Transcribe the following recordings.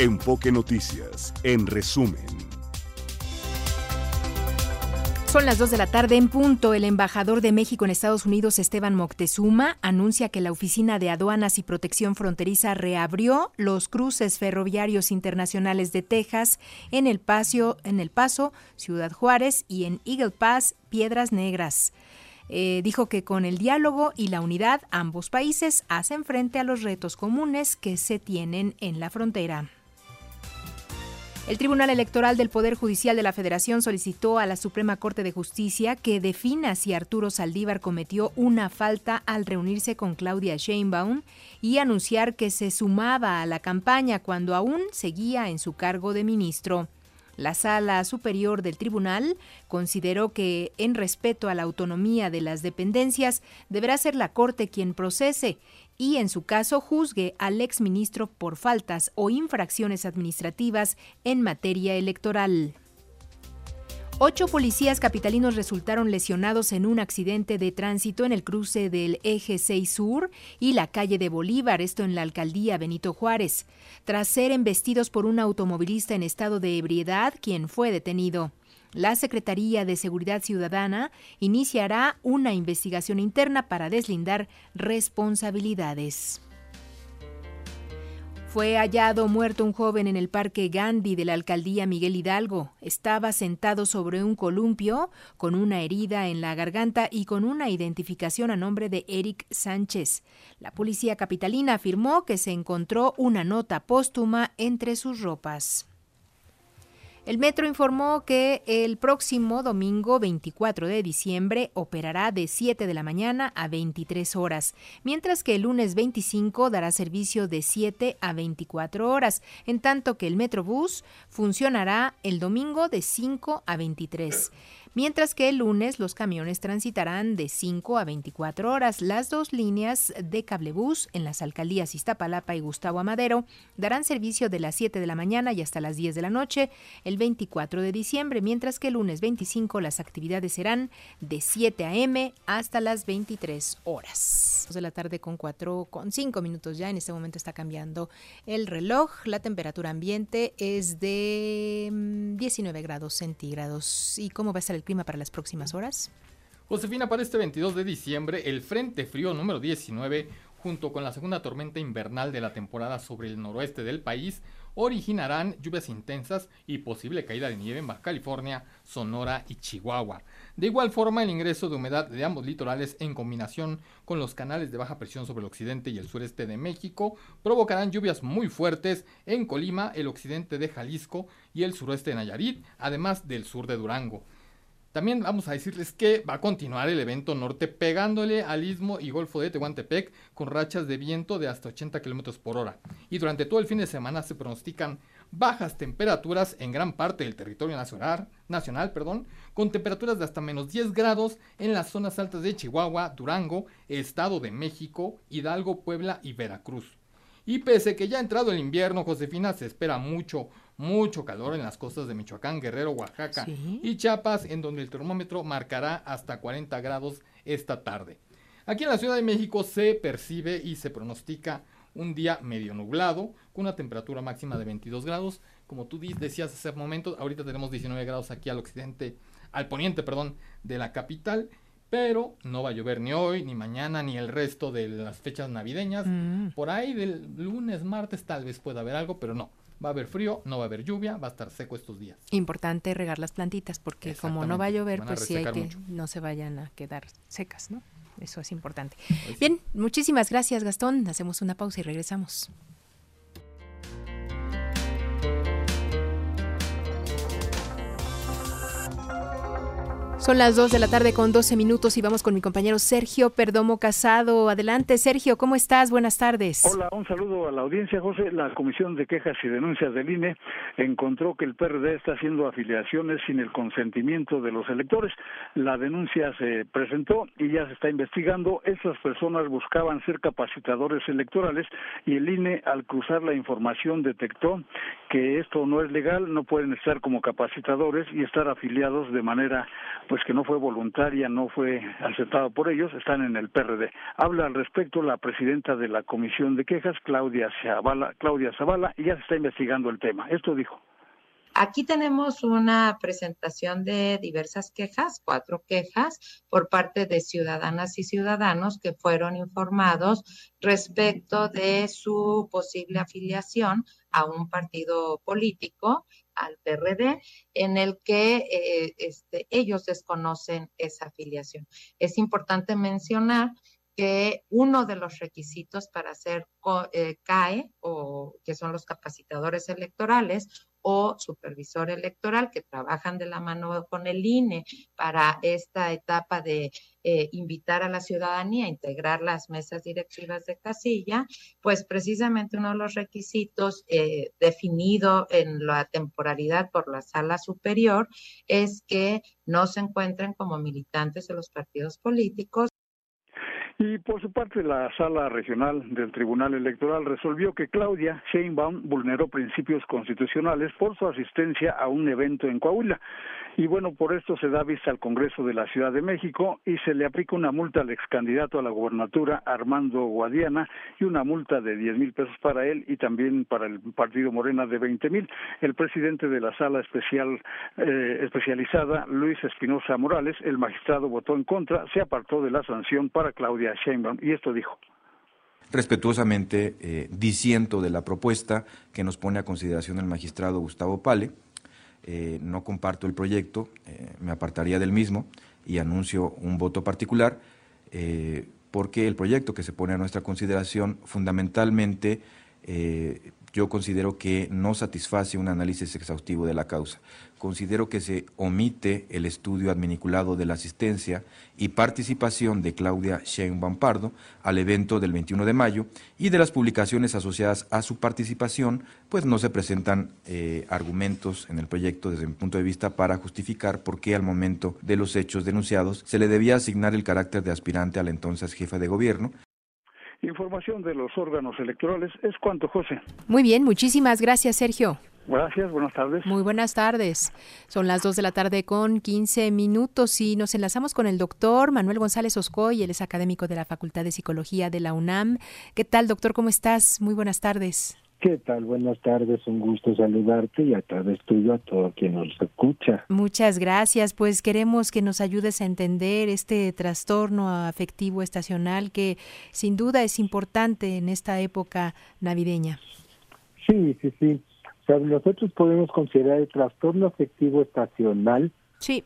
Enfoque Noticias, en resumen. Son las 2 de la tarde en punto. El embajador de México en Estados Unidos, Esteban Moctezuma, anuncia que la Oficina de Aduanas y Protección Fronteriza reabrió los cruces ferroviarios internacionales de Texas en el, en el Paso, Ciudad Juárez y en Eagle Pass, Piedras Negras. Eh, dijo que con el diálogo y la unidad ambos países hacen frente a los retos comunes que se tienen en la frontera. El Tribunal Electoral del Poder Judicial de la Federación solicitó a la Suprema Corte de Justicia que defina si Arturo Saldívar cometió una falta al reunirse con Claudia Sheinbaum y anunciar que se sumaba a la campaña cuando aún seguía en su cargo de ministro. La Sala Superior del Tribunal consideró que, en respeto a la autonomía de las dependencias, deberá ser la Corte quien procese y, en su caso, juzgue al exministro por faltas o infracciones administrativas en materia electoral. Ocho policías capitalinos resultaron lesionados en un accidente de tránsito en el cruce del Eje 6 Sur y la calle de Bolívar, esto en la alcaldía Benito Juárez, tras ser embestidos por un automovilista en estado de ebriedad, quien fue detenido. La Secretaría de Seguridad Ciudadana iniciará una investigación interna para deslindar responsabilidades. Fue hallado muerto un joven en el Parque Gandhi de la alcaldía Miguel Hidalgo. Estaba sentado sobre un columpio con una herida en la garganta y con una identificación a nombre de Eric Sánchez. La policía capitalina afirmó que se encontró una nota póstuma entre sus ropas. El metro informó que el próximo domingo 24 de diciembre operará de 7 de la mañana a 23 horas, mientras que el lunes 25 dará servicio de 7 a 24 horas, en tanto que el Metrobús funcionará el domingo de 5 a 23 mientras que el lunes los camiones transitarán de 5 a 24 horas. Las dos líneas de cablebús en las alcaldías Iztapalapa y Gustavo Amadero darán servicio de las 7 de la mañana y hasta las 10 de la noche el 24 de diciembre, mientras que el lunes 25 las actividades serán de 7 a.m. hasta las 23 horas. De la tarde con 4 con 5 minutos ya, en este momento está cambiando el reloj. La temperatura ambiente es de 19 mm, grados centígrados. ¿Y cómo va a estar el clima para las próximas horas? Josefina, para este 22 de diciembre, el Frente Frío número 19, junto con la segunda tormenta invernal de la temporada sobre el noroeste del país, originarán lluvias intensas y posible caída de nieve en Baja California, Sonora y Chihuahua. De igual forma, el ingreso de humedad de ambos litorales en combinación con los canales de baja presión sobre el occidente y el sureste de México provocarán lluvias muy fuertes en Colima, el occidente de Jalisco y el suroeste de Nayarit, además del sur de Durango. También vamos a decirles que va a continuar el evento norte pegándole al istmo y golfo de Tehuantepec con rachas de viento de hasta 80 km por hora. Y durante todo el fin de semana se pronostican bajas temperaturas en gran parte del territorio nacional, nacional perdón, con temperaturas de hasta menos 10 grados en las zonas altas de Chihuahua, Durango, Estado de México, Hidalgo, Puebla y Veracruz. Y pese que ya ha entrado el invierno, Josefina, se espera mucho, mucho calor en las costas de Michoacán, Guerrero, Oaxaca y Chiapas, en donde el termómetro marcará hasta 40 grados esta tarde. Aquí en la Ciudad de México se percibe y se pronostica un día medio nublado, con una temperatura máxima de 22 grados. Como tú decías hace momento, ahorita tenemos 19 grados aquí al occidente, al poniente, perdón, de la capital. Pero no va a llover ni hoy, ni mañana, ni el resto de las fechas navideñas. Mm. Por ahí del lunes, martes tal vez pueda haber algo, pero no va a haber frío, no va a haber lluvia, va a estar seco estos días. Importante regar las plantitas porque como no va a llover, pues sí hay que no se vayan a quedar secas, ¿no? Eso es importante. Pues Bien, muchísimas gracias Gastón. Hacemos una pausa y regresamos. Son las 2 de la tarde con 12 minutos y vamos con mi compañero Sergio Perdomo Casado. Adelante, Sergio, ¿cómo estás? Buenas tardes. Hola, un saludo a la audiencia, José. La Comisión de Quejas y Denuncias del INE encontró que el PRD está haciendo afiliaciones sin el consentimiento de los electores. La denuncia se presentó y ya se está investigando. Esas personas buscaban ser capacitadores electorales y el INE, al cruzar la información, detectó que esto no es legal, no pueden estar como capacitadores y estar afiliados de manera pues que no fue voluntaria, no fue aceptada por ellos, están en el PRD. Habla al respecto la presidenta de la Comisión de Quejas, Claudia Zavala, Claudia Zavala, y ya se está investigando el tema. Esto dijo. Aquí tenemos una presentación de diversas quejas, cuatro quejas por parte de ciudadanas y ciudadanos que fueron informados respecto de su posible afiliación a un partido político, al PRD, en el que eh, este, ellos desconocen esa afiliación. Es importante mencionar que uno de los requisitos para ser eh, CAE, o que son los capacitadores electorales, o supervisor electoral que trabajan de la mano con el INE para esta etapa de eh, invitar a la ciudadanía a integrar las mesas directivas de casilla, pues precisamente uno de los requisitos eh, definido en la temporalidad por la sala superior es que no se encuentren como militantes de los partidos políticos y por su parte, la Sala Regional del Tribunal Electoral resolvió que Claudia Sheinbaum vulneró principios constitucionales por su asistencia a un evento en Coahuila. Y bueno, por esto se da vista al Congreso de la Ciudad de México y se le aplica una multa al ex candidato a la gobernatura Armando Guadiana y una multa de 10 mil pesos para él y también para el partido Morena de 20 mil. El presidente de la sala especial eh, especializada, Luis Espinosa Morales, el magistrado votó en contra, se apartó de la sanción para Claudia Y esto dijo respetuosamente eh, disiento de la propuesta que nos pone a consideración el magistrado Gustavo Pale eh, no comparto el proyecto, eh, me apartaría del mismo y anuncio un voto particular, eh, porque el proyecto que se pone a nuestra consideración fundamentalmente yo considero que no satisface un análisis exhaustivo de la causa. Considero que se omite el estudio adminiculado de la asistencia y participación de Claudia Sheinbaum Pardo al evento del 21 de mayo y de las publicaciones asociadas a su participación, pues no se presentan eh, argumentos en el proyecto desde mi punto de vista para justificar por qué al momento de los hechos denunciados se le debía asignar el carácter de aspirante a la entonces jefa de gobierno, Información de los órganos electorales es cuanto, José. Muy bien, muchísimas gracias, Sergio. Gracias, buenas tardes. Muy buenas tardes. Son las 2 de la tarde con 15 minutos y nos enlazamos con el doctor Manuel González Oscoy, él es académico de la Facultad de Psicología de la UNAM. ¿Qué tal, doctor? ¿Cómo estás? Muy buenas tardes. ¿Qué tal? Buenas tardes, un gusto saludarte y a través tuyo a todo quien nos escucha. Muchas gracias, pues queremos que nos ayudes a entender este trastorno afectivo estacional que sin duda es importante en esta época navideña. Sí, sí, sí. O sea, nosotros podemos considerar el trastorno afectivo estacional. Sí.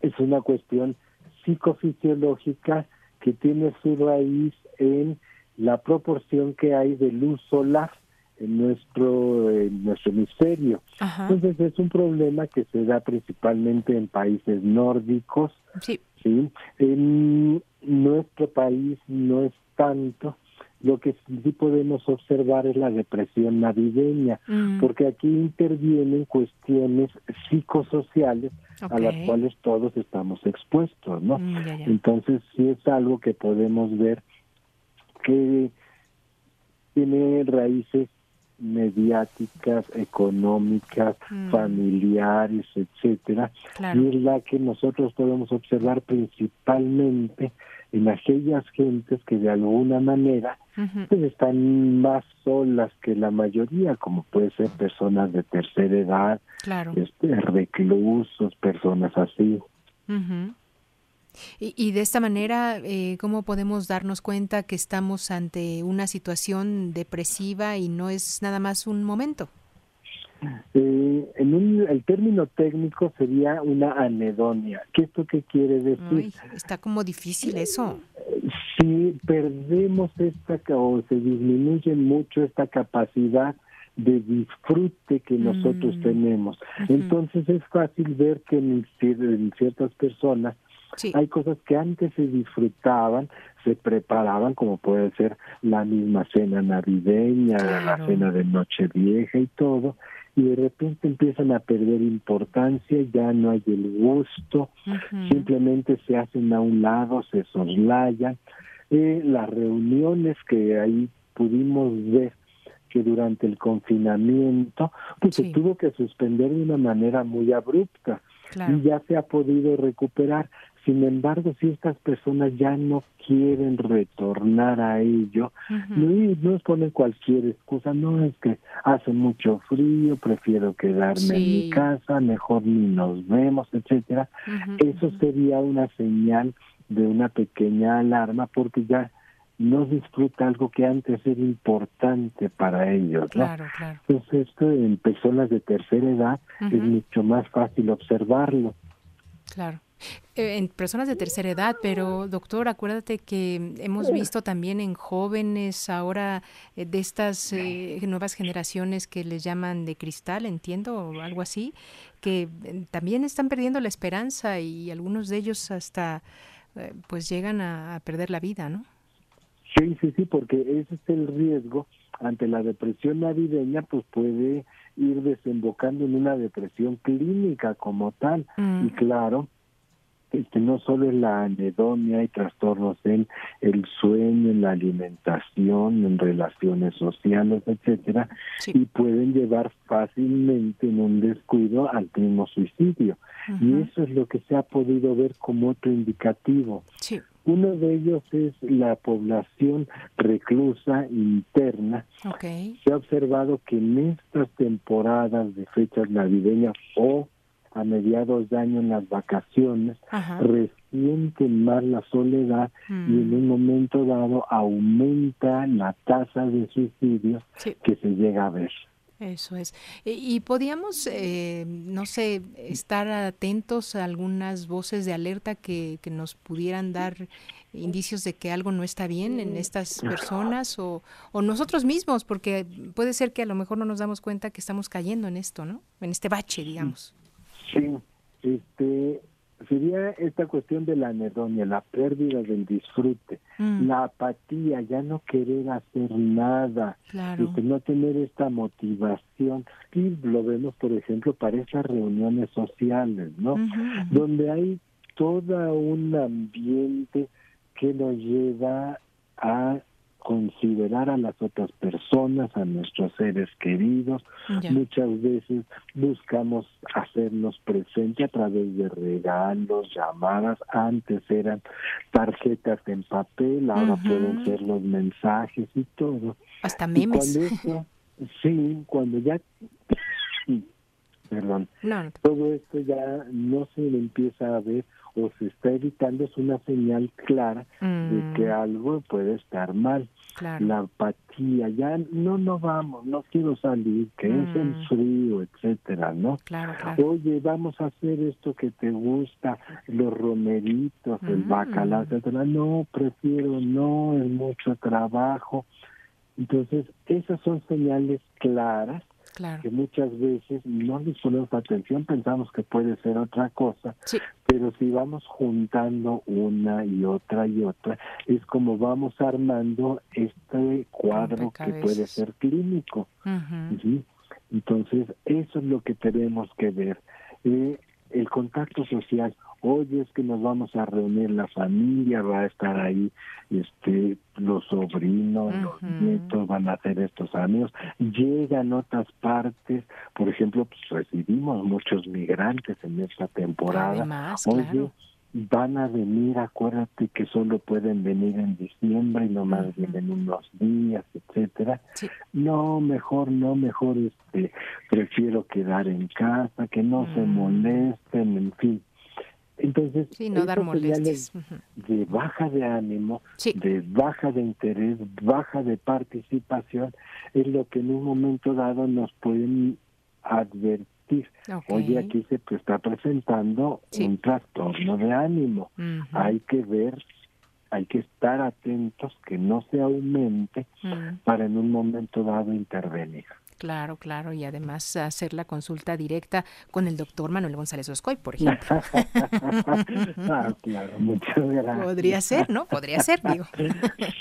Es una cuestión psicofisiológica que tiene su raíz en la proporción que hay de luz solar en nuestro, en nuestro hemisferio. Entonces es un problema que se da principalmente en países nórdicos. Sí. ¿sí? En nuestro país no es tanto. Lo que sí podemos observar es la depresión navideña, mm. porque aquí intervienen cuestiones psicosociales a las cuales todos estamos expuestos, ¿no? Mm, Entonces sí es algo que podemos ver que tiene raíces mediáticas, económicas, mm. familiares, etcétera, y es la que nosotros podemos observar principalmente en aquellas gentes que de alguna manera pues, están más solas que la mayoría, como puede ser personas de tercera edad, este, reclusos, personas así. Y, de esta manera, eh, ¿cómo podemos darnos cuenta que estamos ante una situación depresiva y no es nada más un momento? Eh, en el término técnico sería una anedonia. ¿Qué esto qué quiere decir? está como difícil eso. Si perdemos esta o se disminuye mucho esta capacidad de disfrute que nosotros mm. tenemos. Entonces es fácil ver que en ciertas personas hay cosas que antes se disfrutaban, se preparaban, como puede ser la misma cena navideña, la cena de Nochevieja y todo, y de repente empiezan a perder importancia, ya no hay el gusto, simplemente se hacen a un lado, se soslayan. Eh, las reuniones que ahí pudimos ver que durante el confinamiento pues se tuvo que suspender de una manera muy abrupta y ya se ha podido recuperar. Sin embargo, si estas personas ya no quieren retornar a ello, no, nos ponen cualquier excusa, no es que hace mucho frío, prefiero quedarme en mi casa, mejor ni nos vemos, etcétera. Eso sería una señal de una pequeña alarma porque ya no disfruta algo que antes era importante para ellos. Claro, claro. Entonces esto en personas de tercera edad es mucho más fácil observarlo. Claro. Eh, en personas de tercera edad, pero doctor, acuérdate que hemos visto también en jóvenes ahora eh, de estas eh, nuevas generaciones que les llaman de cristal, entiendo, o algo así, que también están perdiendo la esperanza y algunos de ellos hasta pues llegan a, perder la vida, ¿no? Sí, sí, sí, porque ese es el riesgo ante la depresión navideña, pues puede ir desembocando en una depresión clínica como tal. Y mm. claro, este no solo es la anedonia y trastornos en el sueño, en la alimentación, en relaciones sociales, etcétera, y pueden llevar fácilmente en un descuido al mismo suicidio. Y eso es lo que se ha podido ver como otro indicativo. Uno de ellos es la población reclusa interna. Se ha observado que en estas temporadas de fechas navideñas o a mediados de año en las vacaciones, resienten más la soledad y en un mm. momento dado aumenta la tasa de suicidios que se llega a ver. Eso es. Y, podíamos, eh, no sé, estar atentos a algunas voces de alerta que, que, nos pudieran dar indicios de que algo no está bien en estas personas o, o, nosotros mismos, porque puede ser que a lo mejor no nos damos cuenta que estamos cayendo en esto, ¿no? En este bache, digamos. Sí, este sería esta cuestión de la anedonia, la pérdida del disfrute, mm. la apatía, ya no querer hacer nada, este, no tener esta motivación. Y lo vemos, por ejemplo, para esas reuniones sociales, ¿no? Donde hay todo un ambiente que nos lleva a considerar a las otras personas, a nuestros seres queridos. Muchas veces buscamos hacernos presente a través de regalos, llamadas. Antes eran tarjetas en papel, ahora pueden ser los mensajes y todo. Hasta memes. sí, cuando ya perdón, todo esto ya no se empieza a ver se está evitando es una señal clara de que mm. algo puede estar mal. La apatía, ya no, no vamos, no quiero salir, que es el mm. frío, etcétera, ¿no? Oye, vamos a hacer esto que te gusta, los romeritos, el mm. bacalao, etcétera. No, prefiero, no, es mucho trabajo. Entonces, esas son señales claras que muchas veces no les ponemos atención, pensamos que puede ser otra cosa, pero si vamos juntando una y otra y otra, es como vamos armando este cuadro que puede ser clínico. Entonces, eso es lo que tenemos que ver. Eh, el contacto social, hoy es que nos vamos a reunir la familia, va a estar ahí este los sobrinos, los nietos van a hacer estos amigos, llegan otras partes, por ejemplo, pues recibimos muchos migrantes en esta temporada. Oye, van a venir, acuérdate que solo pueden venir en diciembre y nomás vienen unos días, etcétera. No, mejor no, mejor este prefiero quedar en casa, que no se mm. molesten, en fin. Entonces, sí, no dar molestias. de baja de ánimo, de baja de interés, baja de participación, es lo que en un momento dado nos pueden advertir. Oye, aquí se está presentando un trastorno de ánimo. Hay que ver, hay que estar atentos que no se aumente para en un momento dado intervenir. Claro, claro, y además hacer la consulta directa con el doctor Manuel González Oscoy, por ejemplo. ah, claro, muchas gracias. Podría ser, ¿no? Podría ser, digo.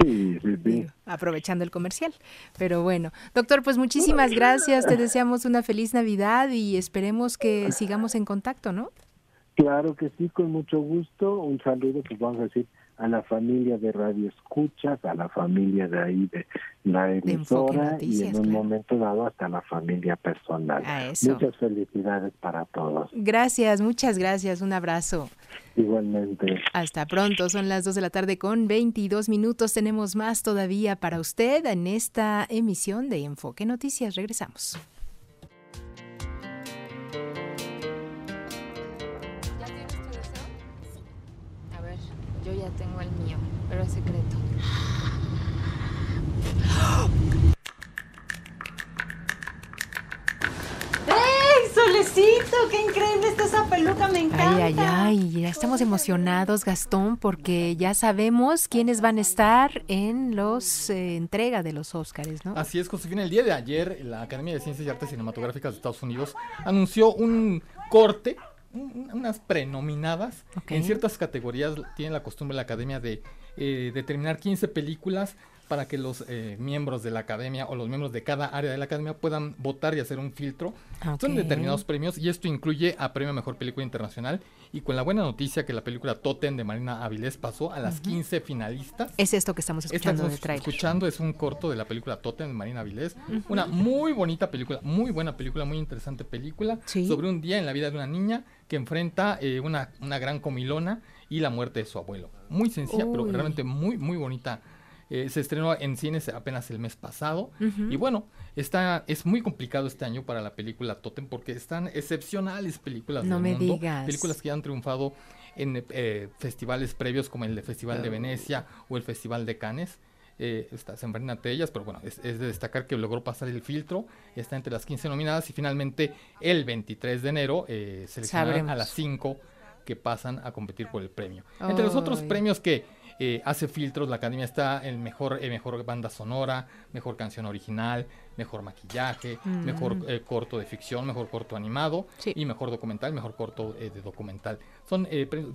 Sí, sí, sí. aprovechando el comercial. Pero bueno, doctor, pues muchísimas gracias, te deseamos una feliz Navidad y esperemos que sigamos en contacto, ¿no? Claro que sí, con mucho gusto. Un saludo, pues vamos a decir, a la familia de Radio Escuchas, a la familia de ahí de la emisora y en un momento dado hasta la familia personal. Muchas felicidades para todos. Gracias, muchas gracias. Un abrazo. Igualmente. Hasta pronto, son las 2 de la tarde con 22 minutos. Tenemos más todavía para usted en esta emisión de Enfoque Noticias. Regresamos. Ya tengo el mío, pero es secreto. ¡Ey, Solecito! ¡Qué increíble está esa peluca! ¡Me encanta! Ay, ay, ay. Ya estamos emocionados, Gastón, porque ya sabemos quiénes van a estar en los eh, entrega de los Óscares, ¿no? Así es, Josefina. El día de ayer, la Academia de Ciencias y Artes Cinematográficas de Estados Unidos anunció un corte unas prenominadas. En ciertas categorías tiene la costumbre la academia de eh, determinar 15 películas para que los eh, miembros de la academia o los miembros de cada área de la academia puedan votar y hacer un filtro. Son determinados premios y esto incluye a Premio Mejor Película Internacional y con la buena noticia que la película Totem de Marina Avilés pasó a las 15 finalistas. Es esto que estamos escuchando estamos escuchando es un corto de la película Totem de Marina Avilés, una muy bonita película, muy buena película, muy interesante película sobre un día en la vida de una niña que enfrenta eh, una, una gran comilona y la muerte de su abuelo. Muy sencilla, pero realmente muy muy bonita eh, se estrenó en cines apenas el mes pasado. Y bueno, está, es muy complicado este año para la película Totem porque están excepcionales películas no del me mundo. Digas. Películas que han triunfado en eh, festivales previos como el Festival de Venecia o el Festival de Cannes. Eh, está de ellas, pero bueno, es, de destacar que logró pasar el filtro, está entre las 15 nominadas y finalmente el 23 de enero eh, seleccionarán a las 5 que pasan a competir por el premio. Entre los otros premios que eh, hace filtros, la academia está en mejor, eh, mejor banda sonora, mejor canción original, mejor maquillaje, mm. mejor eh, corto de ficción, mejor corto animado y mejor documental, mejor corto de documental. Son,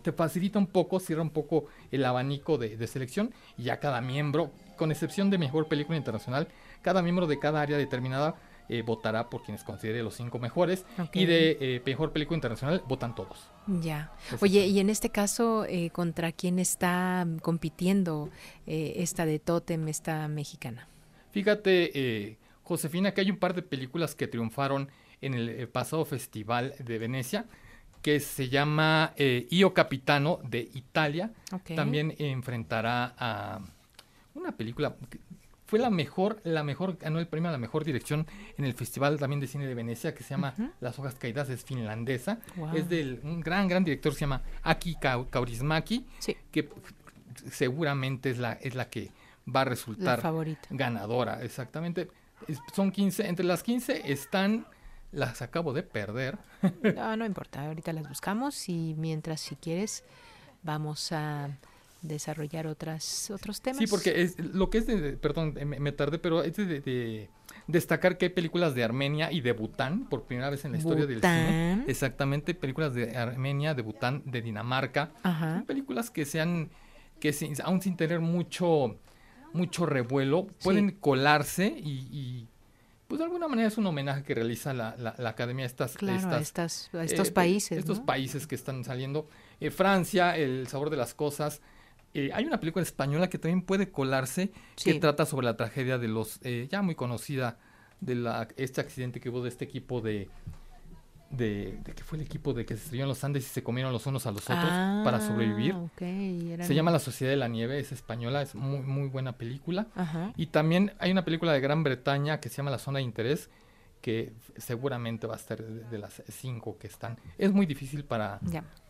te facilita un poco, cierra un poco el abanico de, de selección y ya cada miembro, con excepción de mejor película internacional, cada miembro de cada área determinada eh, votará por quienes considere los cinco mejores y de eh, mejor película internacional votan todos. Ya. Oye, y en este caso, eh, ¿contra quién está compitiendo esta de Totem, esta mexicana? Fíjate, Josefina, que hay un par de películas que triunfaron en el pasado festival de Venecia que se llama Io Capitano de Italia. También enfrentará a una película fue la mejor, la mejor, ganó el premio a la mejor dirección en el Festival también de Cine de Venecia, que se llama Las Hojas Caídas, es finlandesa. Es del un gran, gran director, se llama Aki Kaurismaki, que seguramente es la, es la que va a resultar ganadora, exactamente. son 15, entre las 15 están, las acabo de perder. no, no importa, ahorita las buscamos y mientras si quieres vamos a desarrollar otras otros temas. Sí, porque es, lo que es de, perdón, me, tardé, pero es de, destacar que hay películas de Armenia y de Bután, por primera vez en la historia del cine. Exactamente, películas de Armenia, de Bután, de Dinamarca. películas que sean, que aún sin tener mucho, mucho revuelo, pueden colarse y, pues de alguna manera es un homenaje que realiza la, la, Academia a estas, estas, estos eh, países. Estos países que están saliendo. Eh, Francia, El sabor de las cosas, eh, hay una película española que también puede colarse, que trata sobre la tragedia de los, eh, ya muy conocida, de la, este accidente que hubo de este equipo de, de, que fue el equipo de que se estrelló en los Andes y se comieron los unos a los otros para ah, sobrevivir. Se llama La Sociedad de la Nieve, es española, es muy, muy buena película. Y también hay una película de Gran Bretaña que se llama La Zona de Interés, que seguramente va a estar de, las cinco que están. Es muy difícil para,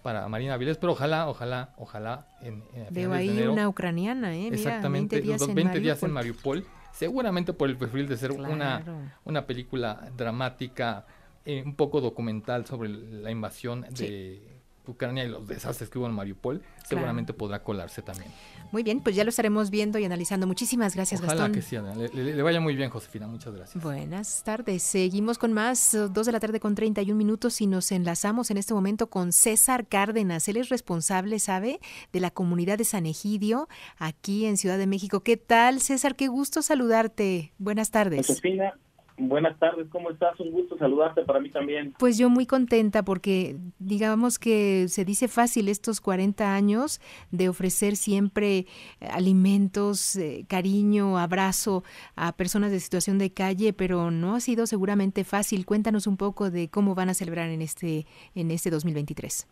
para Marina Viles, pero ojalá, ojalá, ojalá en, Veo ahí una ucraniana, ¿eh? Exactamente, 20 días los 20 días en Mariupol, seguramente por el perfil de ser una, una película dramática, eh, un poco documental sobre la invasión de Ucrania y los desastres que hubo en Mariupol, seguramente podrá colarse también. Muy bien, pues ya lo estaremos viendo y analizando. Muchísimas gracias, Ojalá Gastón. que sí, le, le, vaya muy bien, Josefina. Muchas gracias. Buenas tardes. Seguimos con más, dos de la tarde con 31 minutos y nos enlazamos en este momento con César Cárdenas. Él es responsable, ¿sabe?, de la comunidad de San Egidio, aquí en Ciudad de México. ¿Qué tal, César? Qué gusto saludarte. Buenas tardes. Josefina, Buenas tardes, ¿cómo estás? Un gusto saludarte para mí también. Pues yo muy contenta porque digamos que se dice fácil estos 40 años de ofrecer siempre eh, alimentos, eh, cariño, abrazo a personas de situación de calle, pero no ha sido seguramente fácil. Cuéntanos un poco de cómo van a celebrar en este en este 2023.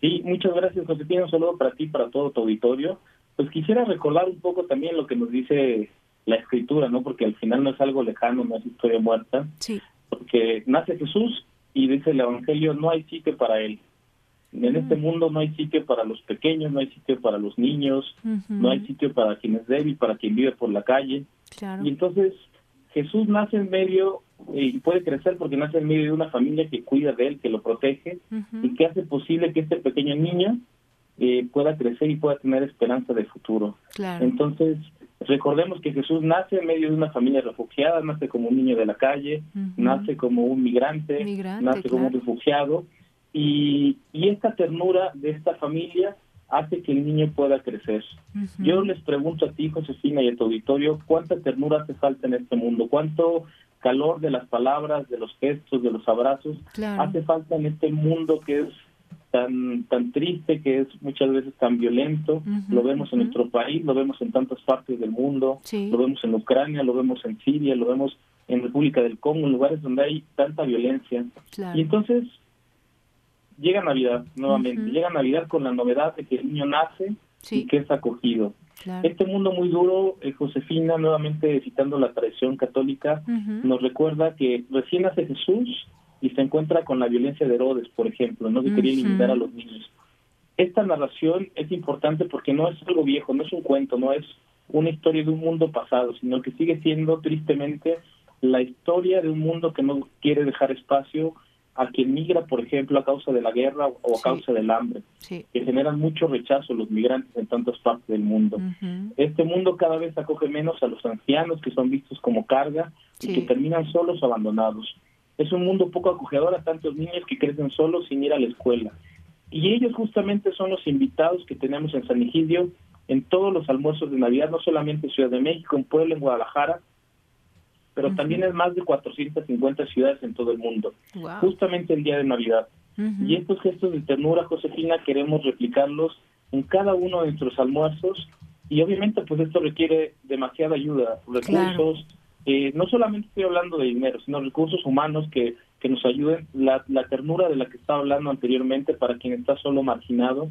Sí, muchas gracias, Josefina. Un saludo para ti, para todo tu auditorio. Pues quisiera recordar un poco también lo que nos dice la escritura, ¿no? Porque al final no es algo lejano, no es historia muerta. Sí. Porque nace Jesús y dice el Evangelio, no hay sitio para él. En este mm. mundo no hay sitio para los pequeños, no hay sitio para los niños, no hay sitio para quien es débil, para quien vive por la calle. Claro. Y entonces Jesús nace en medio y puede crecer porque nace en medio de una familia que cuida de él, que lo protege y que hace posible que este pequeño niño eh, pueda crecer y pueda tener esperanza de futuro. Claro. Entonces, recordemos que Jesús nace en medio de una familia refugiada, nace como un niño de la calle, nace como un migrante, nace como un refugiado y, y esta ternura de esta familia hace que el niño pueda crecer. Yo les pregunto a ti, Josefina, y a tu auditorio, ¿cuánta ternura hace falta en este mundo? ¿Cuánto calor de las palabras, de los gestos, de los abrazos hace falta en este mundo que es tan tan triste, que es muchas veces tan violento? lo vemos en nuestro país, lo vemos en tantas partes del mundo, lo vemos en Ucrania, lo vemos en Siria, lo vemos en República del Congo, en lugares donde hay tanta violencia. Y entonces llega Navidad nuevamente, llega Navidad con la novedad de que el niño nace y que es acogido. Este mundo muy duro, eh, Josefina, nuevamente citando la tradición católica, nos recuerda que recién nace Jesús y se encuentra con la violencia de Herodes, por ejemplo, no que quería limitar a los niños. Esta narración es importante porque no es algo viejo, no es un cuento, no es una historia de un mundo pasado, sino que sigue siendo tristemente la historia de un mundo que no quiere dejar espacio a quien migra, por ejemplo, a causa de la guerra o a causa del hambre, que generan mucho rechazo los migrantes en tantas partes del mundo. Este mundo cada vez acoge menos a los ancianos que son vistos como carga y que terminan solos abandonados. Es un mundo poco acogedor a tantos niños que crecen solos sin ir a la escuela. Y ellos justamente son los invitados que tenemos en San Egidio en todos los almuerzos de Navidad, no solamente en Ciudad de México, en Puebla, en Guadalajara, pero también en más de 450 ciudades en todo el mundo, justamente el día de Navidad. Y estos gestos de ternura, Josefina, queremos replicarlos en cada uno de nuestros almuerzos y obviamente pues esto requiere demasiada ayuda, recursos, eh, no solamente estoy hablando de dinero, sino recursos humanos que, que nos ayuden, la, la ternura de la que estaba hablando anteriormente para quien está solo marginado,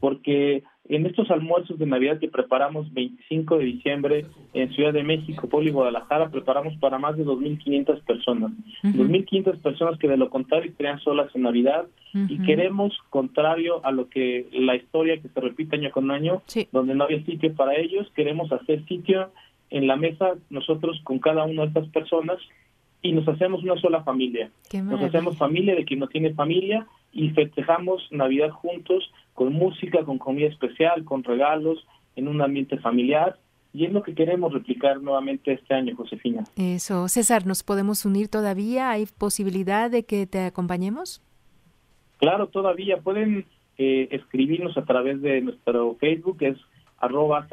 porque en estos almuerzos de Navidad que preparamos 25 de diciembre en Ciudad de México, Puebla y Guadalajara, preparamos para más de 2.500 personas. 2.500 personas que de lo contrario estarían solas en Navidad y queremos, contrario a lo que la historia que se repite año con año, donde no había sitio para ellos, queremos hacer sitio en la mesa nosotros con cada una de estas personas y nos hacemos una sola familia. Nos hacemos familia de quien no tiene familia y festejamos Navidad juntos con música, con comida especial, con regalos, en un ambiente familiar. Y es lo que queremos replicar nuevamente este año, Josefina. Eso. César, ¿nos podemos unir todavía? ¿Hay posibilidad de que te acompañemos? Claro, todavía. Pueden eh, escribirnos a través de nuestro Facebook, es arroba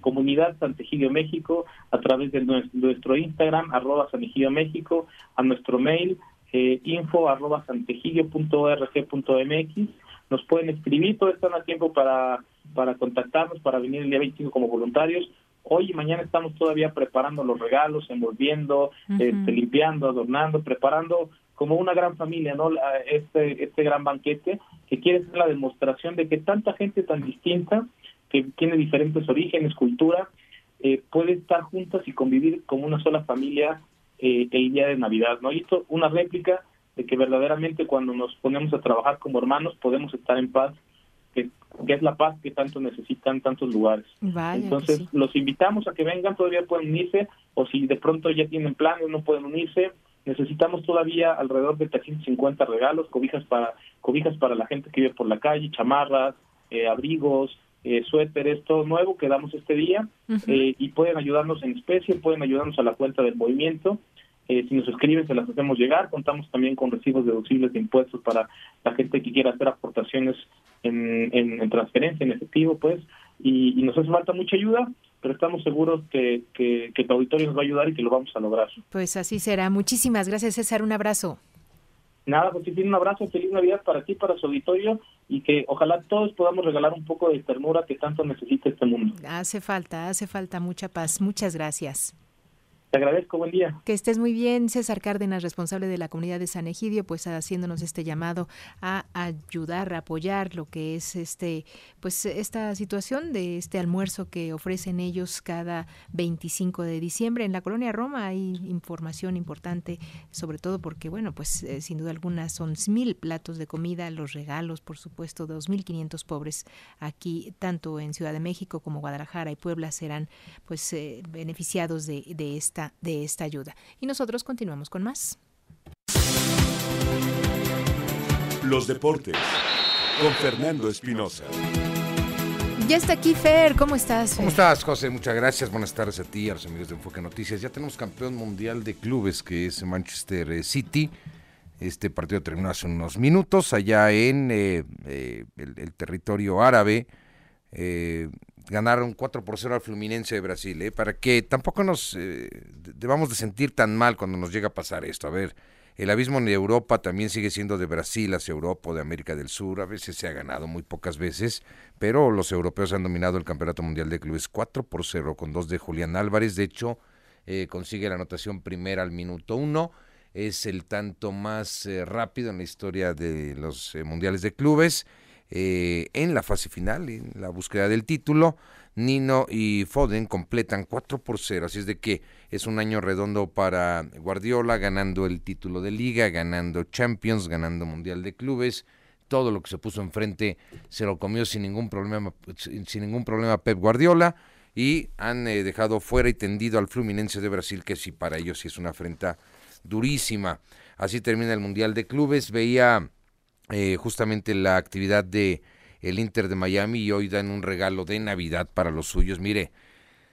Comunidad Santejillo México, a través de nuestro, Instagram, arroba Santejillo México, a nuestro mail, eh, info arroba mx Nos pueden escribir, todo están a tiempo para, para contactarnos, para venir el día 25 como voluntarios. Hoy y mañana estamos todavía preparando los regalos, envolviendo, este, limpiando, adornando, preparando como una gran familia, ¿no? Este, este gran banquete que quiere ser la demostración de que tanta gente tan distinta que tiene diferentes orígenes, cultura, eh, puede estar juntas y convivir como una sola familia eh, el día de Navidad, ¿no? Y esto una réplica de que verdaderamente cuando nos ponemos a trabajar como hermanos podemos estar en paz, que, es la paz que tanto necesitan tantos lugares. Entonces, los invitamos a que vengan, todavía pueden unirse, o si de pronto ya tienen planes, no pueden unirse, necesitamos todavía alrededor de 350 regalos, cobijas para cobijas para la gente que vive por la calle, chamarras, eh, abrigos, eh, suéteres, todo nuevo que damos este día eh, y pueden ayudarnos en especie, pueden ayudarnos a la cuenta del movimiento. Eh, si nos escriben, se las hacemos llegar. Contamos también con recibos deducibles de impuestos para la gente que quiera hacer aportaciones en, en, transferencia, en efectivo, pues. Y, nos hace falta mucha ayuda. pero estamos seguros que, que, que tu auditorio nos va a ayudar y que lo vamos a lograr. Pues así será. Muchísimas gracias, César. Un abrazo. Nada, pues tiene un abrazo, feliz Navidad para ti, para su auditorio y que ojalá todos podamos regalar un poco de ternura que tanto necesita este mundo. Hace falta, hace falta mucha paz. Muchas gracias. Te agradezco, buen día. Que estés muy bien, César Cárdenas, responsable de la comunidad de San Egidio, pues haciéndonos este llamado a ayudar, a apoyar lo que es este, pues esta situación de este almuerzo que ofrecen ellos cada 25 de diciembre en la colonia Roma. Hay información importante, sobre todo porque, bueno, pues eh, sin duda alguna son mil platos de comida, los regalos, por supuesto, 2.500 pobres aquí, tanto en Ciudad de México como Guadalajara y Puebla serán pues eh, beneficiados de, de esta de esta ayuda. Y nosotros continuamos con más. Los deportes con Fernando Espinosa. Ya está aquí Fer, ¿cómo estás? ¿Cómo estás, José? Muchas gracias. Buenas tardes a ti, a los amigos de Enfoque Noticias. Ya tenemos campeón mundial de clubes que es Manchester eh, City. Este partido terminó hace unos minutos allá en eh, eh, el, territorio árabe ganaron 4 por 0 al Fluminense de Brasil, ¿eh? para que tampoco nos eh, debamos de sentir tan mal cuando nos llega a pasar esto. A ver, el abismo en Europa también sigue siendo de Brasil hacia Europa o de América del Sur. A veces se ha ganado, muy pocas veces, pero los europeos han dominado el Campeonato Mundial de Clubes 4 por 0 con dos de Julián Álvarez. De hecho, eh, consigue la anotación primera al minuto 1. Es el tanto más eh, rápido en la historia de los mundiales de clubes. Eh, en la fase final, en la búsqueda del título. Nino y Foden completan 4 por 0, así es de que es un año redondo para Guardiola, ganando el título de liga, ganando Champions, ganando Mundial de Clubes, todo lo que se puso enfrente se lo comió sin ningún problema, sin ningún problema Pep Guardiola y han eh, dejado fuera y tendido al Fluminense de Brasil, que sí para ellos sí es una afrenta durísima. Así termina el Mundial de Clubes, veía eh, justamente la actividad de el Inter de Miami y hoy dan un regalo de Navidad para los suyos. Mire,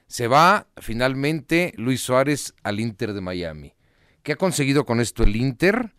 se va finalmente Luis Suárez al Inter de Miami. ¿Qué ha conseguido con esto el Inter?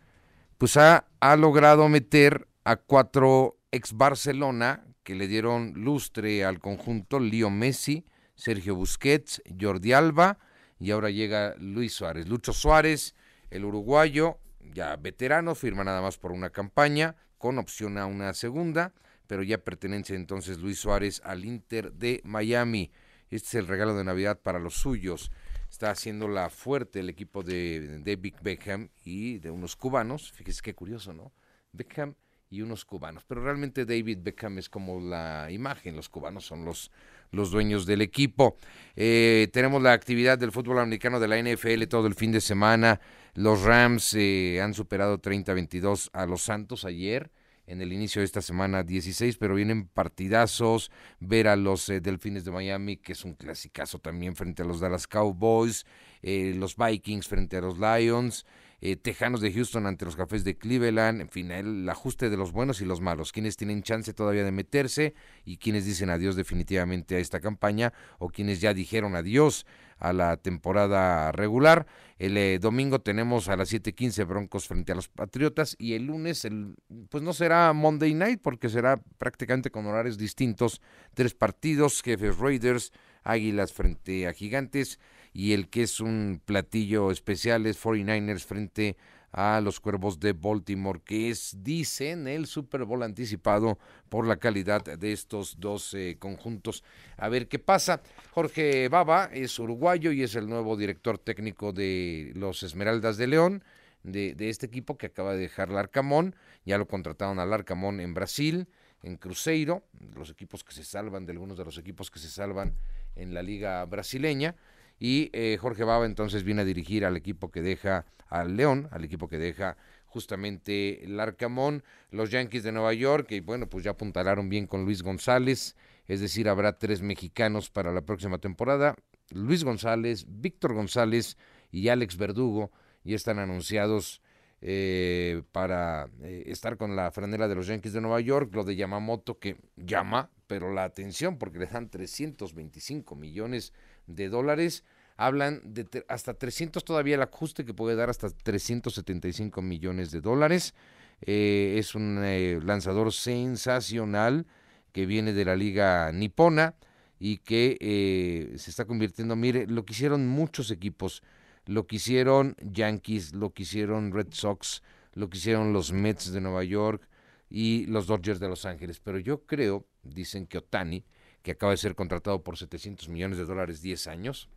Pues ha, ha logrado meter a cuatro ex Barcelona que le dieron lustre al conjunto, Leo Messi, Sergio Busquets, Jordi Alba y ahora llega Luis Suárez. Lucho Suárez, el uruguayo, ya veterano, firma nada más por una campaña, con opción a una segunda, pero ya pertenece entonces Luis Suárez al Inter de Miami. Este es el regalo de Navidad para los suyos. Está haciendo la fuerte el equipo de David Beckham y de unos cubanos. Fíjese qué curioso, ¿no? Beckham y unos cubanos. Pero realmente David Beckham es como la imagen. Los cubanos son los, los dueños del equipo. Eh, tenemos la actividad del fútbol americano de la NFL todo el fin de semana. Los Rams eh, han superado 30-22 a los Santos ayer en el inicio de esta semana 16, pero vienen partidazos, ver a los eh, Delfines de Miami, que es un clasicazo también frente a los Dallas Cowboys, los Vikings frente a los Lions, eh, Tejanos de Houston ante los Cafés de Cleveland, en fin, el ajuste de los buenos y los malos, quienes tienen chance todavía de meterse y quienes dicen adiós definitivamente a esta campaña o quienes ya dijeron adiós a la temporada regular. El eh, domingo tenemos a las 7:15 Broncos frente a los Patriotas y el lunes el, pues no será Monday Night porque será prácticamente con horarios distintos, tres partidos, Jefes Raiders, Águilas frente a Gigantes y el que es un platillo especial es 49ers frente a los Cuervos de Baltimore, que es, dicen, el Super Bowl anticipado por la calidad de estos dos eh, conjuntos. A ver qué pasa. Jorge Baba es uruguayo y es el nuevo director técnico de los Esmeraldas de León, de, este equipo que acaba de dejar Larcamón. Ya lo contrataron al Larcamón en Brasil, en Cruzeiro, los equipos que se salvan, de algunos de los equipos que se salvan en la liga brasileña. Y eh, Jorge Baba entonces viene a dirigir al equipo que deja al León, al equipo que deja justamente el Arcamón, los Yankees de Nueva York, y bueno, pues ya apuntalaron bien con Luis González, es decir, habrá tres mexicanos para la próxima temporada, Luis González, Víctor González y Alex Verdugo, ya están anunciados eh, para eh, estar con la franela de los Yankees de Nueva York, lo de Yamamoto que llama, pero la atención porque le dan 325 millones de dólares. Hablan de hasta 300 todavía el ajuste que puede dar hasta 375 millones de dólares. Eh, es un eh, lanzador sensacional que viene de la liga nipona y que eh, se está convirtiendo, mire, lo que hicieron muchos equipos, lo que hicieron Yankees, lo que hicieron Red Sox, lo que hicieron los Mets de Nueva York y los Dodgers de Los Ángeles. Pero yo creo, dicen que Otani, que acaba de ser contratado por 700 millones de dólares 10 años,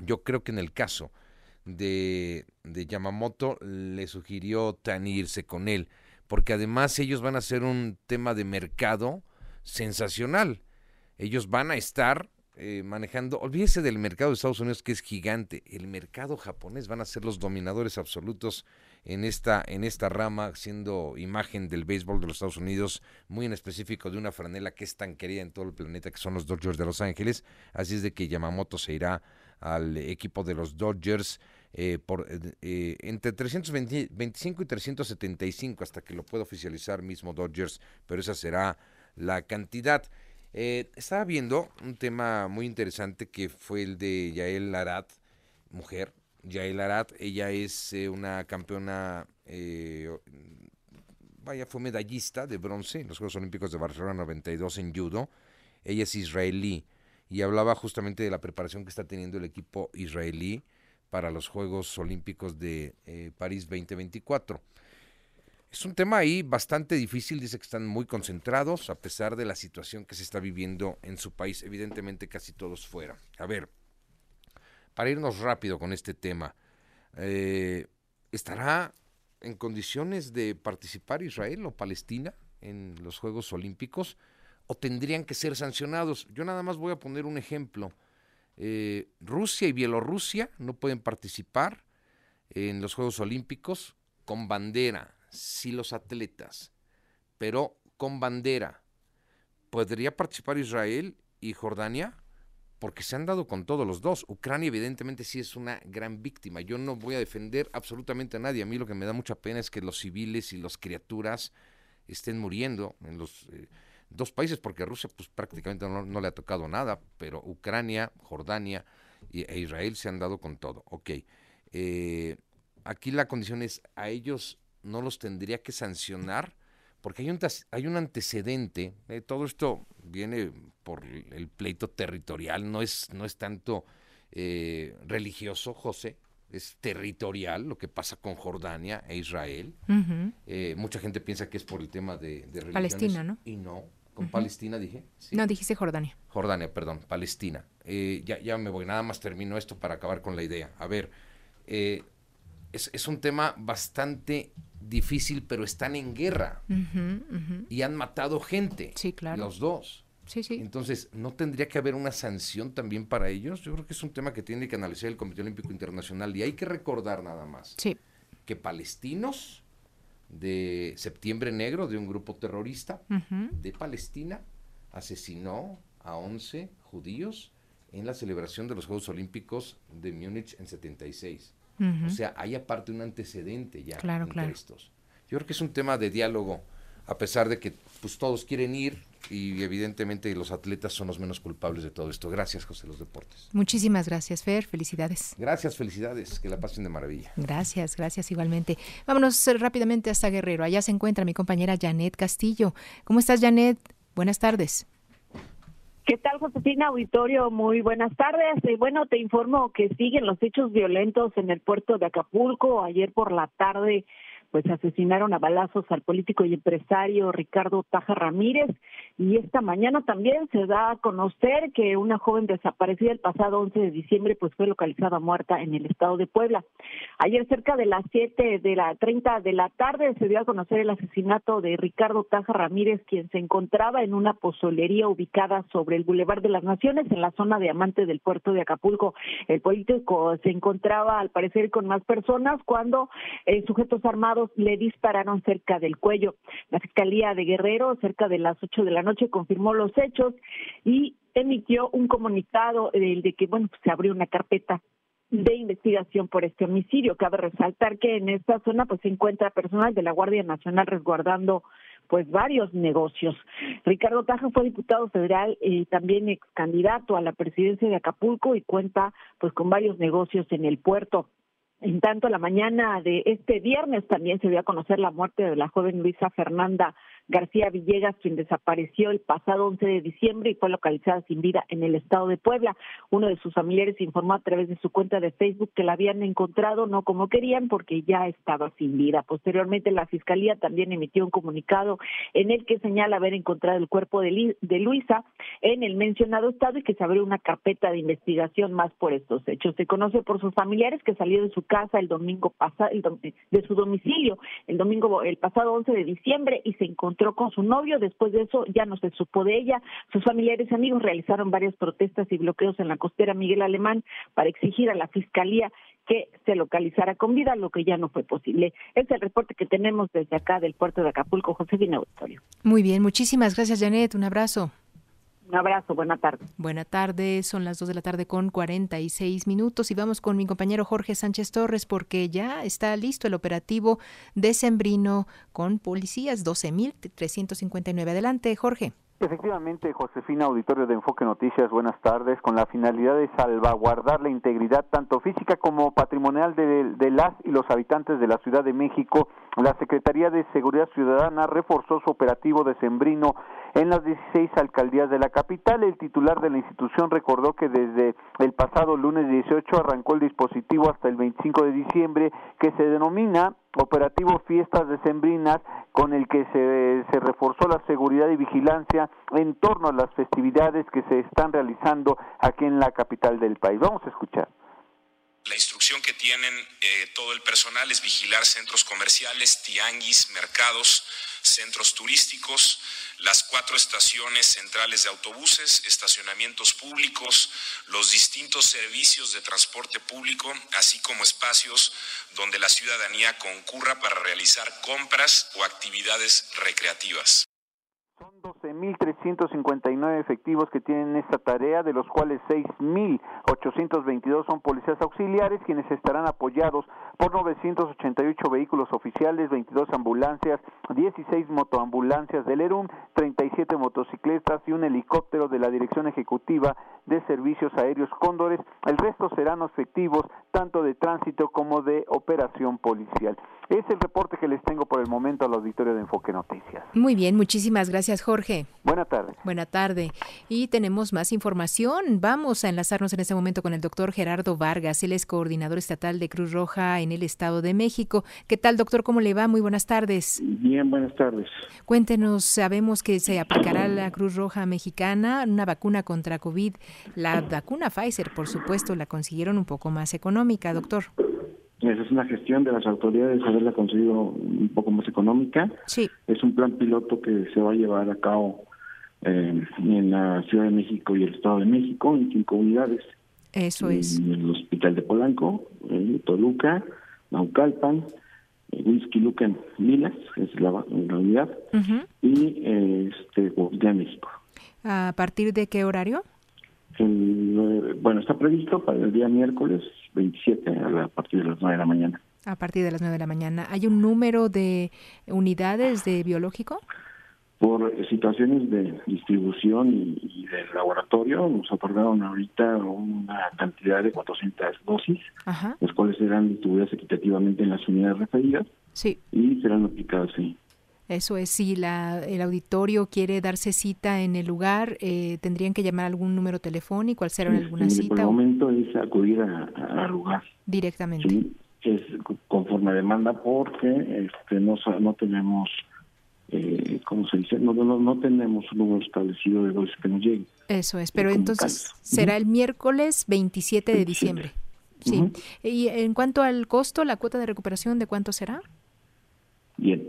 yo creo que en el caso de, de Yamamoto le sugirió Otani irse con él, porque además ellos van a ser un tema de mercado sensacional. Ellos van a estar eh, manejando, olvídese del mercado de Estados Unidos que es gigante, el mercado japonés van a ser los dominadores absolutos en esta, en esta rama, siendo imagen del béisbol de los Estados Unidos, muy en específico de una franela que es tan querida en todo el planeta, que son los Dodgers de Los Ángeles. Así es de que Yamamoto se irá al equipo de los Dodgers eh, por eh, entre 325 y 375 hasta que lo pueda oficializar mismo Dodgers, pero esa será la cantidad. Eh, estaba viendo un tema muy interesante que fue el de Yael Arat, mujer. Yael Arat, ella es eh, una campeona, eh, vaya, fue medallista de bronce en los Juegos Olímpicos de Barcelona 92 en judo. Ella es israelí y hablaba justamente de la preparación que está teniendo el equipo israelí para los Juegos Olímpicos de París 2024. Es un tema ahí bastante difícil, dice que están muy concentrados a pesar de la situación que se está viviendo en su país, evidentemente casi todos fuera. A ver, para irnos rápido con este tema, eh, ¿estará en condiciones de participar Israel o Palestina en los Juegos Olímpicos o tendrían que ser sancionados? Yo nada más voy a poner un ejemplo. Eh, Rusia y Bielorrusia no pueden participar en los Juegos Olímpicos con bandera si los atletas, pero con bandera. ¿Podría participar Israel y Jordania? Porque se han dado con todos los dos. Ucrania evidentemente sí es una gran víctima. Yo no voy a defender absolutamente a nadie. A mí lo que me da mucha pena es que los civiles y las criaturas estén muriendo en los eh, dos países, porque Rusia pues prácticamente no, le ha tocado nada, pero Ucrania, Jordania e Israel se han dado con todo. Ok. Eh, aquí la condición es a ellos no los tendría que sancionar? Porque hay un, hay un antecedente, eh, todo esto viene por el pleito territorial, no es, no es tanto eh, religioso, José, es territorial lo que pasa con Jordania e Israel. Eh, mucha gente piensa que es por el tema de, de Palestina, ¿no? Y no, con Palestina dije. No, dijiste Jordania. Jordania, perdón, Palestina. ya, ya me voy, nada más termino esto para acabar con la idea. A ver, es, es, un tema bastante difícil, pero están en guerra y han matado gente. Sí, claro. Los dos. Sí, sí. Entonces, ¿no tendría que haber una sanción también para ellos? Yo creo que es un tema que tiene que analizar el Comité Olímpico Internacional y hay que recordar nada más sí. que palestinos de Septiembre Negro, de un grupo terrorista de Palestina, asesinó a 11 judíos en la celebración de los Juegos Olímpicos de Múnich en 76. O sea, hay aparte un antecedente ya claro, entre estos. Yo creo que es un tema de diálogo, a pesar de que pues todos quieren ir y evidentemente los atletas son los menos culpables de todo esto. Gracias, José Los Deportes. Muchísimas gracias, Fer. Felicidades. Gracias, felicidades. Que la pasen de maravilla. Gracias, gracias igualmente. Vámonos rápidamente hasta Guerrero. Allá se encuentra mi compañera Janet Castillo. ¿Cómo estás, Janet? Buenas tardes. ¿Qué tal, Josefina Auditorio? Muy buenas tardes. Y bueno, te informo que siguen los hechos violentos en el puerto de Acapulco. Ayer por la tarde pues asesinaron a balazos al político y empresario Ricardo Taja Ramírez y esta mañana también se da a conocer que una joven desaparecida el pasado 11 de diciembre pues fue localizada muerta en el estado de Puebla. Ayer cerca de las 7 de la 30 de la tarde se dio a conocer el asesinato de Ricardo Taja Ramírez quien se encontraba en una pozolería ubicada sobre el Boulevard de las Naciones en la zona de Amante del puerto de Acapulco. El político se encontraba al parecer con más personas cuando eh, sujetos armados le dispararon cerca del cuello. La Fiscalía de Guerrero, cerca de las ocho de la noche, confirmó los hechos y emitió un comunicado de que, bueno, pues, se abrió una carpeta de investigación por este homicidio. Cabe resaltar que en esta zona pues se encuentra personal de la Guardia Nacional resguardando pues varios negocios. Ricardo Taja fue diputado federal y también ex candidato a la presidencia de Acapulco y cuenta pues con varios negocios en el puerto. En tanto, la mañana de este viernes también se dio a conocer la muerte de la joven Luisa Fernanda García Villegas, quien desapareció el pasado 11 de diciembre y fue localizada sin vida en el estado de Puebla. Uno de sus familiares informó a través de su cuenta de Facebook que la habían encontrado no como querían porque ya estaba sin vida. Posteriormente, la Fiscalía también emitió un comunicado en el que señala haber encontrado el cuerpo de, Luisa en el mencionado estado y que se abrió una carpeta de investigación más por estos hechos. Se conoce por sus familiares que salió de su casa el domingo pasado, de su domicilio el domingo, el pasado 11 de diciembre y se encontró con su novio. Después de eso ya no se supo de ella. Sus familiares y amigos realizaron varias protestas y bloqueos en la costera Miguel Alemán para exigir a la fiscalía que se localizara con vida, lo que ya no fue posible. Es el reporte que tenemos desde acá del puerto de Acapulco, José Auditorio. Muy bien, muchísimas gracias, Janet. Un abrazo. Un abrazo, buena tarde. Buena tarde, son las 2 de la tarde con 46 minutos y vamos con mi compañero Jorge Sánchez Torres porque ya está listo el operativo decembrino con policías 12.359. Adelante, Jorge. Efectivamente, Josefina, auditorio de Enfoque Noticias, buenas tardes. Con la finalidad de salvaguardar la integridad tanto física como patrimonial de, las y los habitantes de la Ciudad de México, la Secretaría de Seguridad Ciudadana reforzó su operativo de sembrino en las 16 alcaldías de la capital. El titular de la institución recordó que desde el pasado lunes 18 arrancó el dispositivo hasta el 25 de diciembre que se denomina operativo Fiestas Decembrinas con el que se, se, reforzó la seguridad y vigilancia en torno a las festividades que se están realizando aquí en la capital del país. Vamos a escuchar. La instrucción que tienen eh, todo el personal es vigilar centros comerciales, tianguis, mercados, centros turísticos, las cuatro estaciones centrales de autobuses, estacionamientos públicos, los distintos servicios de transporte público, así como espacios donde la ciudadanía concurra para realizar compras o actividades recreativas. Son 12.359 efectivos que tienen esta tarea, de los cuales 6.822 son policías auxiliares, quienes estarán apoyados por 988 vehículos oficiales, 22 ambulancias, 16 motoambulancias del ERUM, 37 motocicletas y un helicóptero de la Dirección Ejecutiva de Servicios Aéreos Cóndores. El resto serán efectivos tanto de tránsito como de operación policial. Es el reporte que les tengo por el momento al auditorio de Enfoque Noticias. Muy bien, muchísimas gracias Jorge. Buena tarde. Buena tarde. Y tenemos más información. Vamos a enlazarnos en este momento con el doctor Gerardo Vargas. Él es coordinador estatal de Cruz Roja en el Estado de México. ¿Qué tal, doctor? ¿Cómo le va? Muy buenas tardes. Bien, buenas tardes. Cuéntenos, sabemos que se aplicará la Cruz Roja mexicana una vacuna contra COVID. La vacuna Pfizer, por supuesto, la consiguieron un poco más económica, doctor. Esa es una gestión de las autoridades haberla conseguido un poco más económica. Sí. Es un plan piloto que se va a llevar a cabo eh, en la Ciudad de México y el Estado de México, en cinco unidades. Eso es. En el Hospital de Polanco, en Toluca, Naucalpan, Whisky Luca Milas, es la, unidad, y eh, este, de México. ¿A partir de qué horario? bueno, está previsto para el día miércoles 27 a, partir de las 9 de la mañana. A partir de las 9 de la mañana. ¿Hay un número de unidades de biológico? Por situaciones de distribución y, de laboratorio, nos otorgaron ahorita una cantidad de 400 dosis, las cuales serán distribuidas equitativamente en las unidades referidas sí. y serán aplicadas, sí. Eso es, si la, el auditorio quiere darse cita en el lugar, eh, ¿tendrían que llamar algún número telefónico al hacer alguna cita? Por el momento es acudir al lugar. Directamente. Sí, es conforme demanda porque este, no, no tenemos, eh, ¿cómo se dice? No, no, no tenemos un número establecido de dosis que nos llegue. Eso es, pero entonces será el miércoles 27 de diciembre. Sí. Y en cuanto al costo, la cuota de recuperación, ¿de cuánto será? Bien,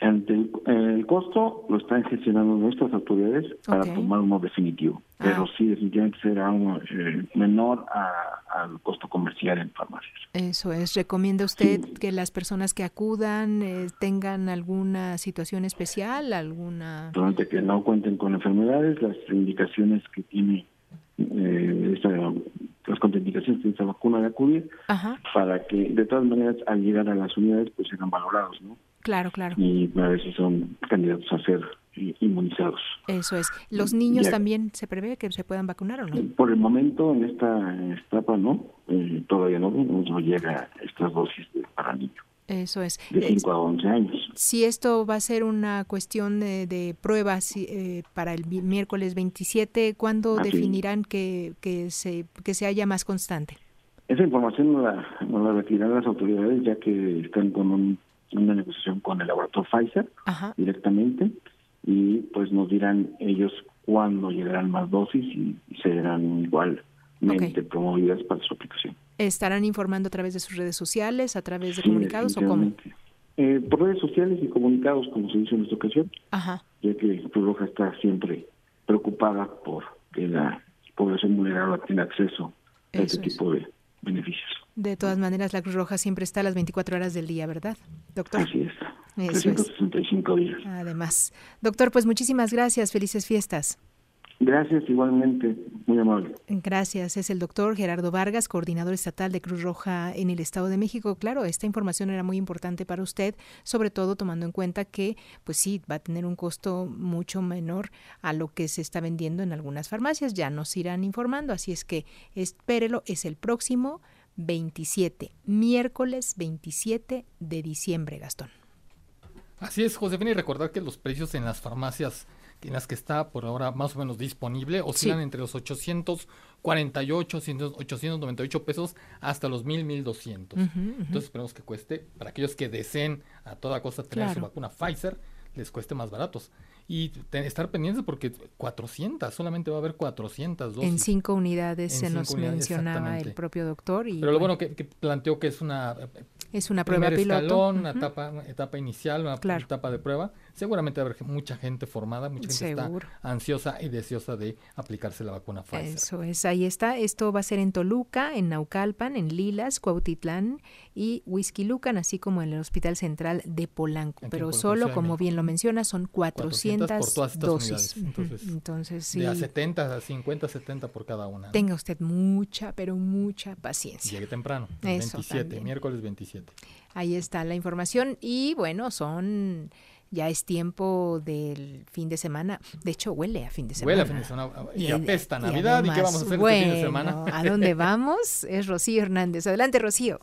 ante el, costo lo están gestionando nuestras autoridades para tomar uno definitivo, ah. pero sí definitivamente será eh, menor al costo comercial en farmacias. Eso es. ¿Recomienda usted que las personas que acudan eh, tengan alguna situación especial, alguna? Durante que no cuenten con enfermedades, las indicaciones que tiene eh, esta, las contraindicaciones de esta vacuna de acudir, para que de todas maneras al llegar a las unidades pues sean valorados, ¿no? Claro, claro. Y a si son candidatos a ser inmunizados. Eso es. ¿Los niños también se prevé que se puedan vacunar o no? Por el momento, en esta etapa no, eh, todavía no, no llega estas dosis para niños. Eso es. De 5 a 11 años. Si esto va a ser una cuestión de, pruebas eh, para el miércoles 27, ¿cuándo definirán que, que, se, que se haya más constante? Esa información nos la, nos la retirarán las autoridades ya que están con una negociación con el laboratorio Pfizer directamente y pues nos dirán ellos cuándo llegarán más dosis y, serán igualmente promovidas para su aplicación. ¿Estarán informando a través de sus redes sociales, a través de comunicados o cómo? Eh, por redes sociales y comunicados, como se dice en esta ocasión, Ajá. ya que Cruz Roja está siempre preocupada por que la población vulnerable tenga acceso a este tipo de beneficios. De todas maneras, la Cruz Roja siempre está a las 24 horas del día, ¿verdad, doctor? Así es. 365 días. Además. Doctor, pues muchísimas gracias. Felices fiestas. Gracias, igualmente, muy amable. Gracias, es el doctor Gerardo Vargas, coordinador estatal de Cruz Roja en el Estado de México. Claro, esta información era muy importante para usted, sobre todo tomando en cuenta que, pues sí, va a tener un costo mucho menor a lo que se está vendiendo en algunas farmacias. Ya nos irán informando, así es que espérelo, es el próximo 27, miércoles 27 de diciembre, Gastón. Así es, Josefina, y recordar que los precios en las farmacias en las que está por ahora más o menos disponible oscilan entre los 848, 898 pesos hasta los 1000, 1200. Entonces esperemos que cueste, para aquellos que deseen a toda costa tener su vacuna Pfizer, les cueste más baratos y estar pendientes porque 400, solamente va a haber 400 dosis. En cinco unidades se nos mencionaba el propio doctor. Y Pero lo bueno que, planteó que es una... Es una prueba piloto. Escalón, una etapa, etapa inicial, una etapa de prueba. Seguramente va a haber mucha gente formada, mucha gente está ansiosa y deseosa de aplicarse la vacuna Pfizer. Eso es, ahí está. Esto va a ser en Toluca, en Naucalpan, en Lilas, Cuautitlán y Lucan, así como en el Hospital Central de Polanco. Pero solo, como bien lo menciona, son 400, por todas dosis. Entonces, sí. De a 70, a 50, 70 por cada una. Tenga usted mucha, pero mucha paciencia. Llegue temprano, 27, miércoles 27. Ahí está la información y bueno, son ya es tiempo del fin de semana. De hecho, huele a fin de semana. Huele a fin de semana. Y, apesta Navidad. ¿Y qué vamos a hacer este fin de semana? ¿A dónde vamos? Es Rocío Hernández. Adelante, Rocío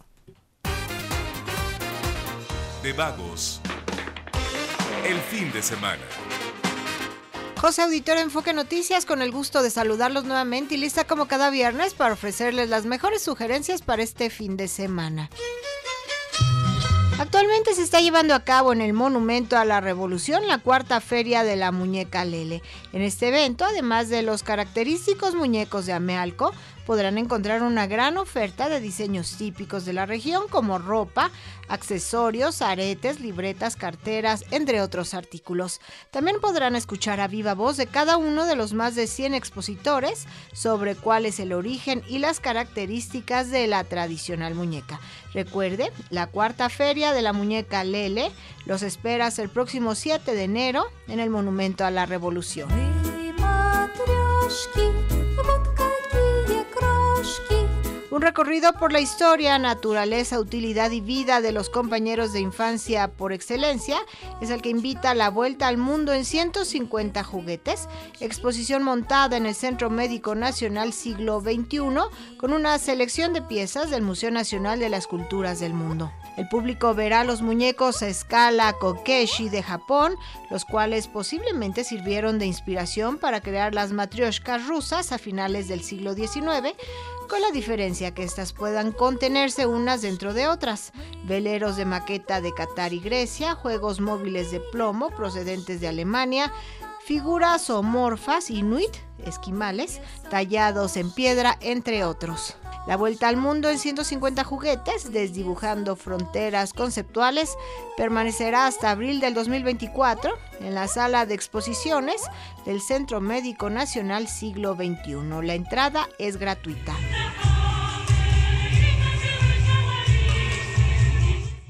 de vagos. El fin de semana. José Auditor Enfoque Noticias, con el gusto de saludarlos nuevamente y lista como cada viernes para ofrecerles las mejores sugerencias para este fin de semana. Actualmente se está llevando a cabo en el Monumento a la Revolución la cuarta feria de la muñeca Lele. En este evento, además de los característicos muñecos de Amealco, podrán encontrar una gran oferta de diseños típicos de la región como ropa, accesorios, aretes, libretas, carteras, entre otros artículos. También podrán escuchar a viva voz de cada uno de los más de 100 expositores sobre cuál es el origen y las características de la tradicional muñeca. Recuerde, la cuarta feria de la muñeca Lele los esperas el próximo 7 de enero en el Monumento a la Revolución. Un recorrido por la historia, naturaleza, utilidad y vida de los compañeros de infancia por excelencia es el que invita a la vuelta al mundo en 150 juguetes, exposición montada en el Centro Médico Nacional Siglo XXI con una selección de piezas del Museo Nacional de las Culturas del Mundo. El público verá los muñecos a escala Kokeshi de Japón, los cuales posiblemente sirvieron de inspiración para crear las matrioshkas rusas a finales del siglo XIX, con la diferencia que éstas puedan contenerse unas dentro de otras. Veleros de maqueta de Qatar y Grecia, juegos móviles de plomo procedentes de Alemania, figuras morfas inuit, esquimales, tallados en piedra, entre otros. La vuelta al mundo en 150 juguetes, desdibujando fronteras conceptuales, permanecerá hasta abril del 2024 en la sala de exposiciones del Centro Médico Nacional Siglo XXI. La entrada es gratuita.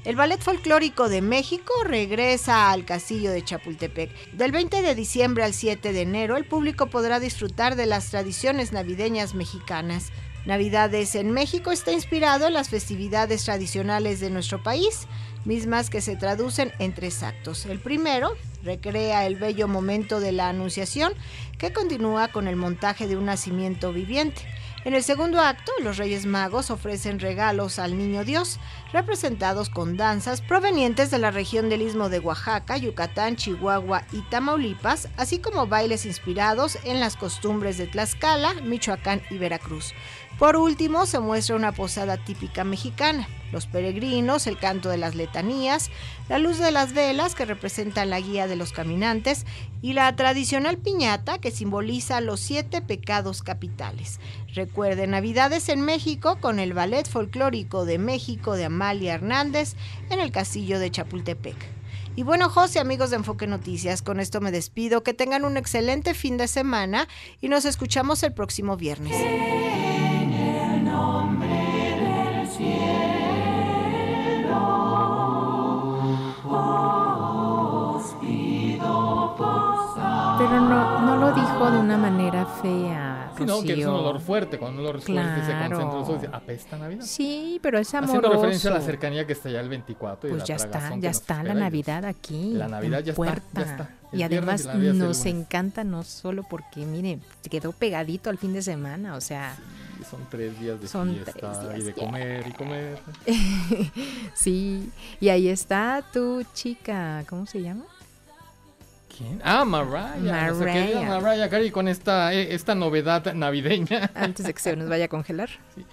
El Ballet Folclórico de México regresa al Castillo de Chapultepec. Del 20 de diciembre al 7 de enero, el público podrá disfrutar de las tradiciones navideñas mexicanas. Navidades en México está inspirado en las festividades tradicionales de nuestro país, mismas que se traducen en tres actos. El primero recrea el bello momento de la Anunciación, que continúa con el montaje de un nacimiento viviente. En el segundo acto, los Reyes Magos ofrecen regalos al Niño Dios, representados con danzas provenientes de la región del Istmo de Oaxaca, Yucatán, Chihuahua y Tamaulipas, así como bailes inspirados en las costumbres de Tlaxcala, Michoacán y Veracruz. Por último, se muestra una posada típica mexicana, los peregrinos, el canto de las letanías, la luz de las velas que representan la guía de los caminantes y la tradicional piñata que simboliza los siete pecados capitales. Recuerde Navidades en México con el Ballet Folclórico de México de Amalia Hernández en el Castillo de Chapultepec. Y bueno, José, amigos de Enfoque Noticias, con esto me despido. Que tengan un excelente fin de semana y nos escuchamos el próximo viernes. Pero no, no lo dijo de una manera fea. Sí, no, que es un olor fuerte. Cuando un olor fuerte se concentra, eso dice, apesta Navidad. Sí, pero es amoroso. Haciendo referencia a la cercanía que está ya el 24. Pues y ya está, ya está la Navidad aquí. La Navidad ya está, ya está. y además nos encanta no solo porque, mire, quedó pegadito al fin de semana, o sea... Son tres días de son fiesta días, y de comer y comer. sí, y ahí está tu chica, ¿cómo se llama? ¿Quién? Ah, Mariah. Mariah. Mariah Carey con esta, eh, esta novedad navideña. Antes de que se nos vaya a congelar. Sí.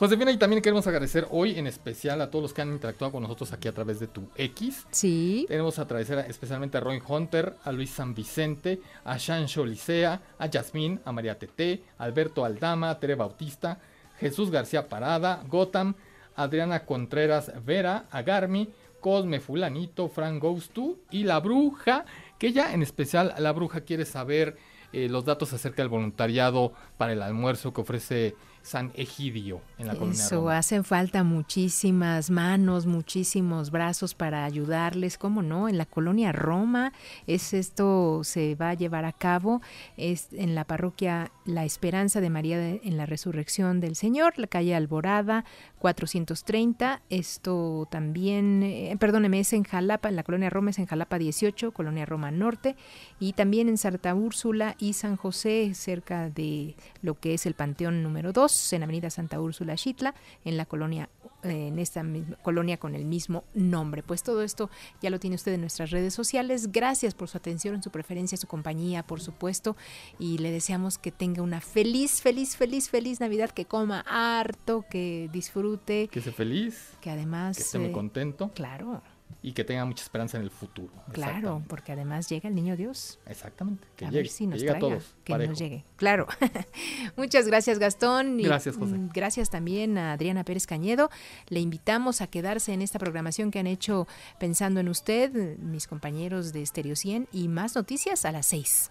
Josefina, y también queremos agradecer hoy en especial a todos los que han interactuado con nosotros aquí a través de tu X. Sí. Tenemos a agradecer especialmente a Roy Hunter, a Luis San Vicente, a Shancho Licea, a Yasmín, a María Tete, Alberto Aldama, a Tere Bautista, Jesús García Parada, Gotham, Adriana Contreras Vera, a Garmi, Cosme Fulanito, Frank Ghostu y la Bruja que ella en especial la bruja quiere saber eh, los datos acerca del voluntariado para el almuerzo que ofrece San Egidio en la colonia Eso, hacen falta muchísimas manos, muchísimos brazos para ayudarles, ¿cómo no? En la colonia Roma es esto se va a llevar a cabo es en la parroquia La Esperanza de María en la Resurrección del Señor, la calle Alborada 430. Esto también, eh, perdóneme, es en Jalapa, en la colonia Roma es en Jalapa 18, colonia Roma Norte y también en Santa Úrsula y San José cerca de lo que es el Panteón número 2 en Avenida Santa Úrsula Chitla, en la colonia en esta misma colonia con el mismo nombre. Pues todo esto ya lo tiene usted en nuestras redes sociales. Gracias por su atención, su preferencia, su compañía, por supuesto. Y le deseamos que tenga una feliz, feliz, feliz, feliz Navidad, que coma harto, que disfrute. Que sea feliz. Que además... Que esté muy eh, contento. Claro y que tenga mucha esperanza en el futuro. Claro, porque además llega el niño Dios. Exactamente, que a llegue, ver si nos que llegue traiga, a todos. que parejo. nos llegue. Claro. Muchas gracias, Gastón. Y, Gracias, José. mm, Gracias también a Adriana Pérez Cañedo. Le invitamos a quedarse en esta programación que han hecho pensando en usted, mis compañeros de Stereo 100 y más noticias a las 6.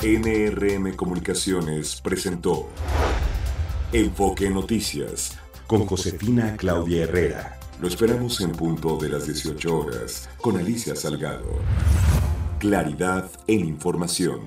NRM Comunicaciones presentó Enfoque Noticias con Josefina Claudia Herrera. Lo esperamos en punto de las 18 horas con Alicia Salgado. Claridad en información.